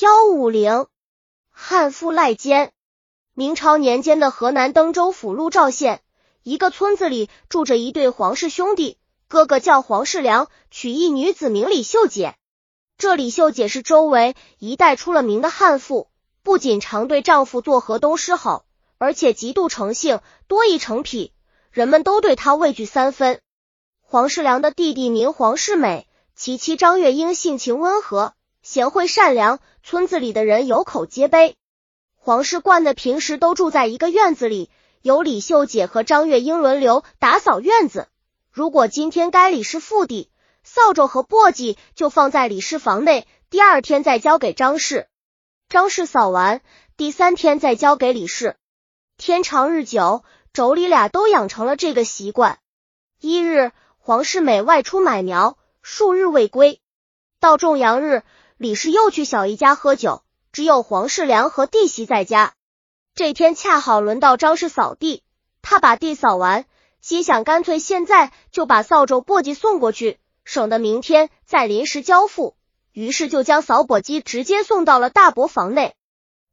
幺五零，汉妇赖奸。明朝年间的河南登州府鹿兆县一个村子里住着一对皇室兄弟，哥哥叫黄世良，娶一女子名李秀姐。这李秀姐是周围一代出了名的悍妇，不仅常对丈夫做河东狮吼，而且极度成性，多疑成癖，人们都对她畏惧三分。黄世良的弟弟名黄世美，其妻张月英性情温和，贤惠善良，村子里的人有口皆碑。黄氏惯的平时都住在一个院子里，由李秀姐和张月英轮流打扫院子。如果今天该李氏复地。扫帚和簸箕就放在李氏房内，第二天再交给张氏。张氏扫完，第三天再交给李氏。天长日久，妯娌俩都养成了这个习惯。一日，黄世美外出买苗，数日未归。到种阳日，李氏又去小姨家喝酒，只有黄世良和弟媳在家。这天恰好轮到张氏扫地，他把地扫完，心想干脆现在就把扫帚、簸箕送过去。省得明天再临时交付，于是就将扫簸箕直接送到了大伯房内。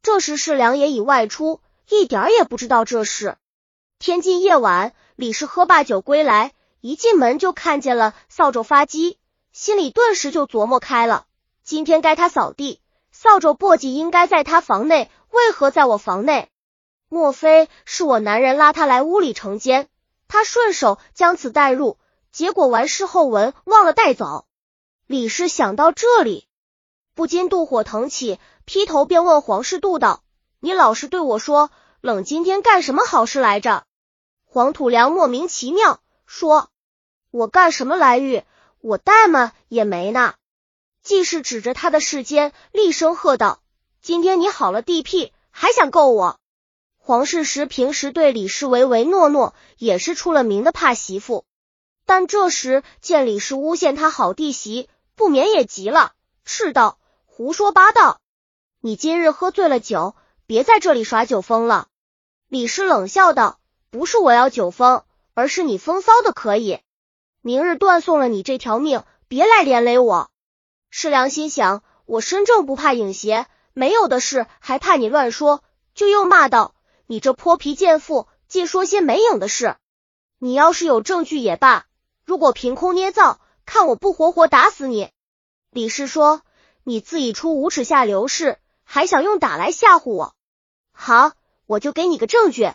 这时世良也已外出，一点也不知道这事。天近夜晚，李氏喝罢酒归来，一进门就看见了扫帚发机，心里顿时就琢磨开了：今天该他扫地，扫帚簸箕应该在他房内，为何在我房内？莫非是我男人拉他来屋里成奸？他顺手将此带入。结果完事后闻忘了带走，李氏想到这里，不禁妒火腾起，劈头便问黄氏度道：“你老是对我说冷，今天干什么好事来着？”黄土良莫名其妙说：“我干什么来遇？我带嘛也没呢。”季氏指着他的世间，厉声喝道：“今天你好了地痞，还想够我？”黄世时平时对李氏唯唯诺诺，也是出了名的怕媳妇。但这时见李氏诬陷他好弟媳，不免也急了，斥道：“胡说八道！你今日喝醉了酒，别在这里耍酒疯了。”李氏冷笑道：“不是我要酒疯，而是你风骚的可以。明日断送了你这条命，别来连累我。”世良心想：我身正不怕影邪，没有的事还怕你乱说，就又骂道：“你这泼皮贱妇，竟说些没影的事！你要是有证据也罢。”如果凭空捏造，看我不活活打死你！李氏说：“你自己出无耻下流事，还想用打来吓唬我？好，我就给你个证据。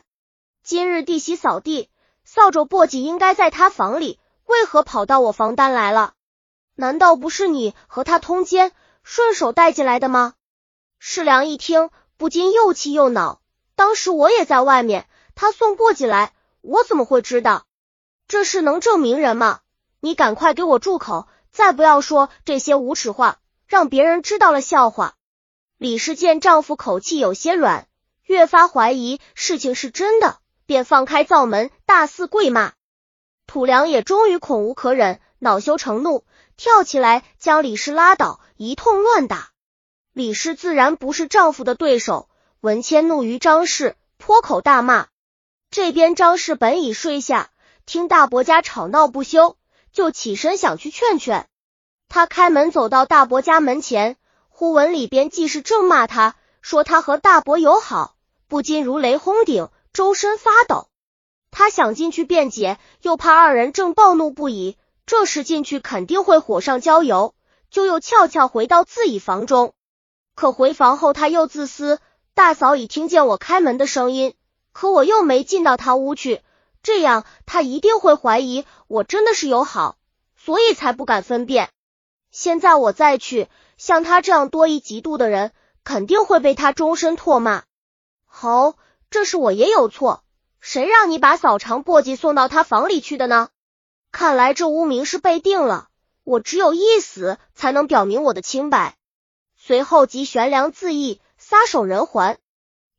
今日弟媳扫地，扫帚簸箕应该在他房里，为何跑到我房单来了？难道不是你和他通奸，顺手带进来的吗？”世良一听，不禁又气又恼。当时我也在外面，他送簸箕来，我怎么会知道？这事能证明人吗？你赶快给我住口，再不要说这些无耻话，让别人知道了笑话。李氏见丈夫口气有些软，越发怀疑事情是真的，便放开灶门，大肆跪骂。土良也终于恐无可忍，恼羞成怒，跳起来将李氏拉倒，一通乱打。李氏自然不是丈夫的对手，文谦怒于张氏，破口大骂。这边张氏本已睡下。听大伯家吵闹不休，就起身想去劝劝。他开门走到大伯家门前，忽闻里边既是正骂他，说他和大伯友好，不禁如雷轰顶，周身发抖。他想进去辩解，又怕二人正暴怒不已，这时进去肯定会火上浇油，就又悄悄回到自己房中。可回房后，他又自私，大嫂已听见我开门的声音，可我又没进到他屋去。这样，他一定会怀疑我真的是友好，所以才不敢分辨。现在我再去，像他这样多疑嫉妒的人，肯定会被他终身唾骂。好，这是我也有错，谁让你把扫肠簸箕送到他房里去的呢？看来这污名是被定了，我只有一死才能表明我的清白。随后即悬梁自缢，撒手人寰。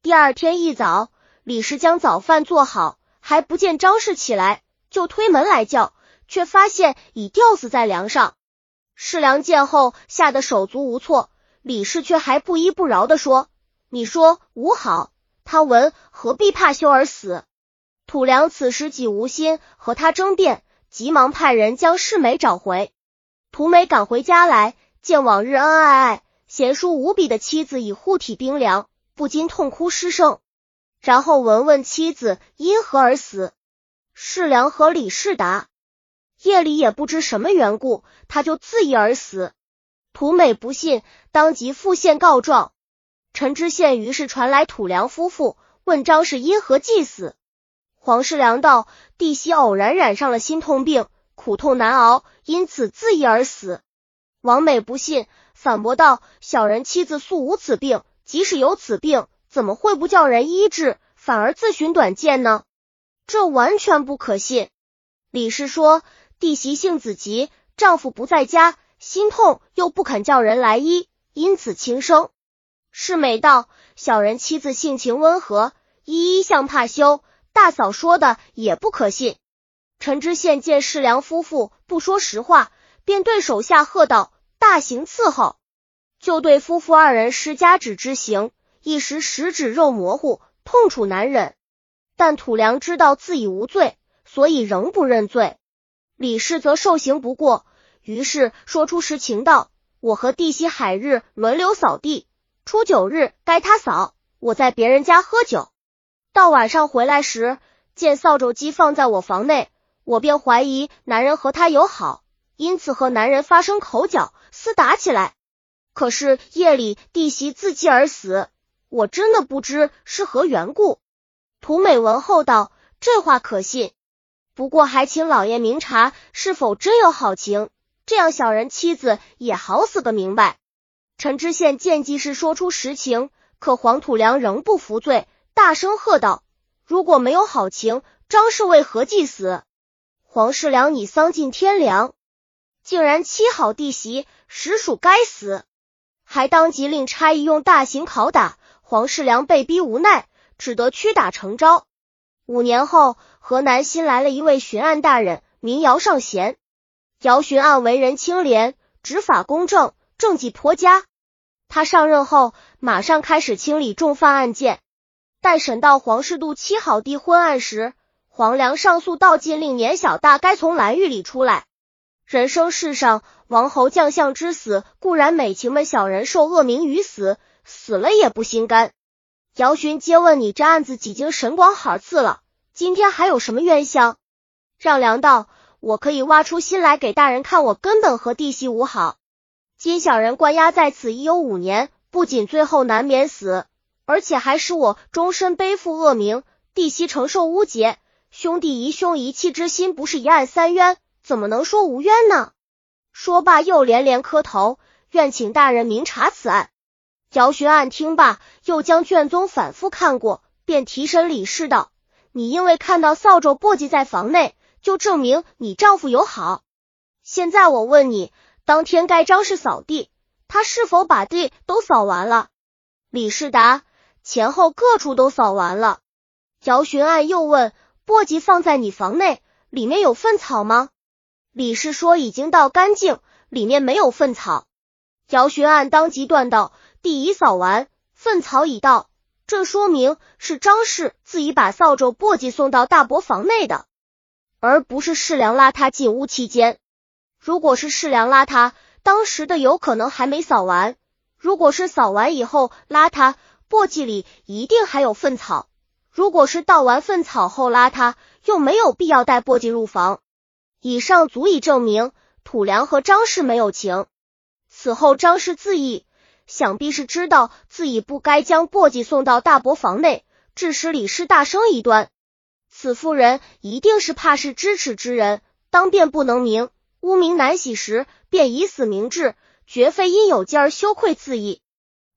第二天一早，李氏将早饭做好。还不见张氏起来，就推门来叫，却发现已吊死在梁上。世良见后，吓得手足无措。李氏却还不依不饶的说：“你说吾好，他闻何必怕羞而死？”土良此时己无心和他争辩，急忙派人将世美找回。土美赶回家来，见往日恩爱爱，贤淑无比的妻子已护体冰凉，不禁痛哭失声。然后闻问妻子因何而死，世良和李世达夜里也不知什么缘故，他就自缢而死。土美不信，当即赴县告状。陈知县于是传来土良夫妇，问张氏因何祭死。黄世良道：弟媳偶然染上了心痛病，苦痛难熬，因此自缢而死。王美不信，反驳道：小人妻子素无此病，即使有此病，怎么会不叫人医治，反而自寻短见呢？这完全不可信。李氏说：弟媳性子急，丈夫不在家。心痛又不肯叫人来医，因此轻生。世美道：小人妻子性情温和，一一向怕羞。大嫂说的也不可信。陈知县见世良夫妇不说实话，便对手下喝道：“大刑伺候！”就对夫妇二人施加指之刑，一时食指肉模糊，痛楚难忍。但土良知道自己无罪，所以仍不认罪。李氏则受刑不过。于是说出实情道：“我和弟媳海日轮流扫地，初九日该他扫，我在别人家喝酒，到晚上回来时，见扫帚机放在我房内，我便怀疑男人和他友好，因此和男人发生口角，厮打起来。可是夜里弟媳自尽而死，我真的不知是何缘故。”涂美文后道：“这话可信，不过还请老爷明察，是否真有好情。”这样，小人妻子也好死个明白。陈知县见济世说出实情，可黄土良仍不服罪，大声喝道：“如果没有好情，张氏为何祭死？黄世良你丧尽天良，竟然欺好弟媳，实属该死！”还当即令差役用大刑拷打黄世良，被逼无奈，只得屈打成招。五年后，河南新来了一位巡案大人，名姚尚贤。姚巡案为人清廉，执法公正，政绩颇佳。他上任后，马上开始清理重犯案件。待审到黄世度七好弟昏案时，黄良上诉道：“禁令年小大该从蓝狱里出来。人生世上，王侯将相之死固然美情们小人受恶名于死，死了也不心甘。”姚巡接问：“你这案子几经审广好次了，今天还有什么冤相？”让良道。我可以挖出心来给大人看，我根本和弟媳无好。今小人关押在此已有五年，不仅最后难免死，而且还使我终身背负恶名，弟媳承受污劫，兄弟一兄一气之心不是一案三冤，怎么能说无冤呢？说罢又连连磕头，愿请大人明察此案。姚巡案听罢，又将卷宗反复看过，便提审李氏道：“你因为看到扫帚簸箕在房内。”就证明你丈夫友好。现在我问你，当天盖章是扫地，他是否把地都扫完了？李世达前后各处都扫完了。姚巡案又问，簸箕放在你房内，里面有粪草吗？李氏说已经倒干净，里面没有粪草。姚巡案当即断道，地已扫完，粪草已倒，这说明是张氏自己把扫帚、簸箕送到大伯房内的。而不是世良拉他进屋期间，如果是世良拉他，当时的有可能还没扫完；如果是扫完以后拉他，簸箕里一定还有粪草；如果是倒完粪草后拉他，又没有必要带簸箕入房。以上足以证明土良和张氏没有情。此后张氏自缢，想必是知道自己不该将簸箕送到大伯房内，致使李氏大生疑端。此妇人一定是怕是知耻之人，当辩不能明，污名难洗时，便以死明志，绝非因有计而羞愧自缢。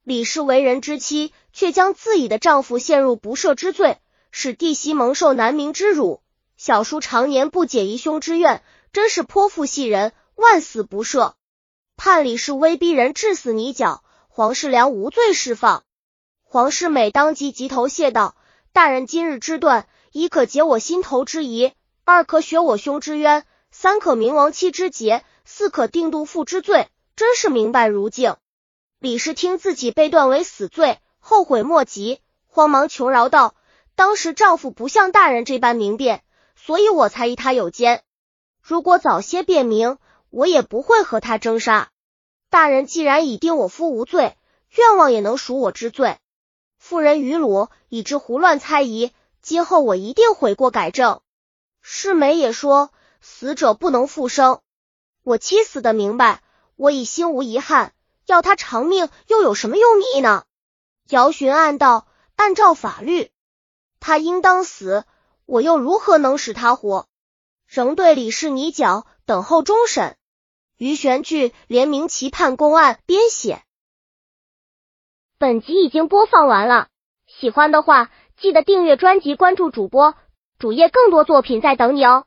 李氏为人之妻，却将自己的丈夫陷入不赦之罪，使弟媳蒙受难民之辱。小叔常年不解姨兄之怨，真是泼妇戏人，万死不赦。判李氏威逼人致死泥脚，黄世良无罪释放。黄世美当即急头谢道：“大人今日之断。”一可解我心头之疑，二可雪我兄之冤，三可明亡妻之节，四可定杜父之罪，真是明白如镜。李氏听自己被断为死罪，后悔莫及，慌忙求饶道：“当时丈夫不像大人这般明辨，所以我才疑他有奸。如果早些辨明，我也不会和他争杀。”大人既然已定我夫无罪，愿望也能赎我之罪。妇人于鲁已知胡乱猜疑，今后我一定悔过改正。世美也说，死者不能复生，我妻死的明白，我已心无遗憾，要他偿命又有什么用意呢？姚寻暗道，按照法律，他应当死，我又如何能使他活？仍对李氏拟脚，等候终审。于玄剧联名期盼公案编写。本集已经播放完了，喜欢的话记得订阅专辑，关注主播主页，更多作品在等你哦。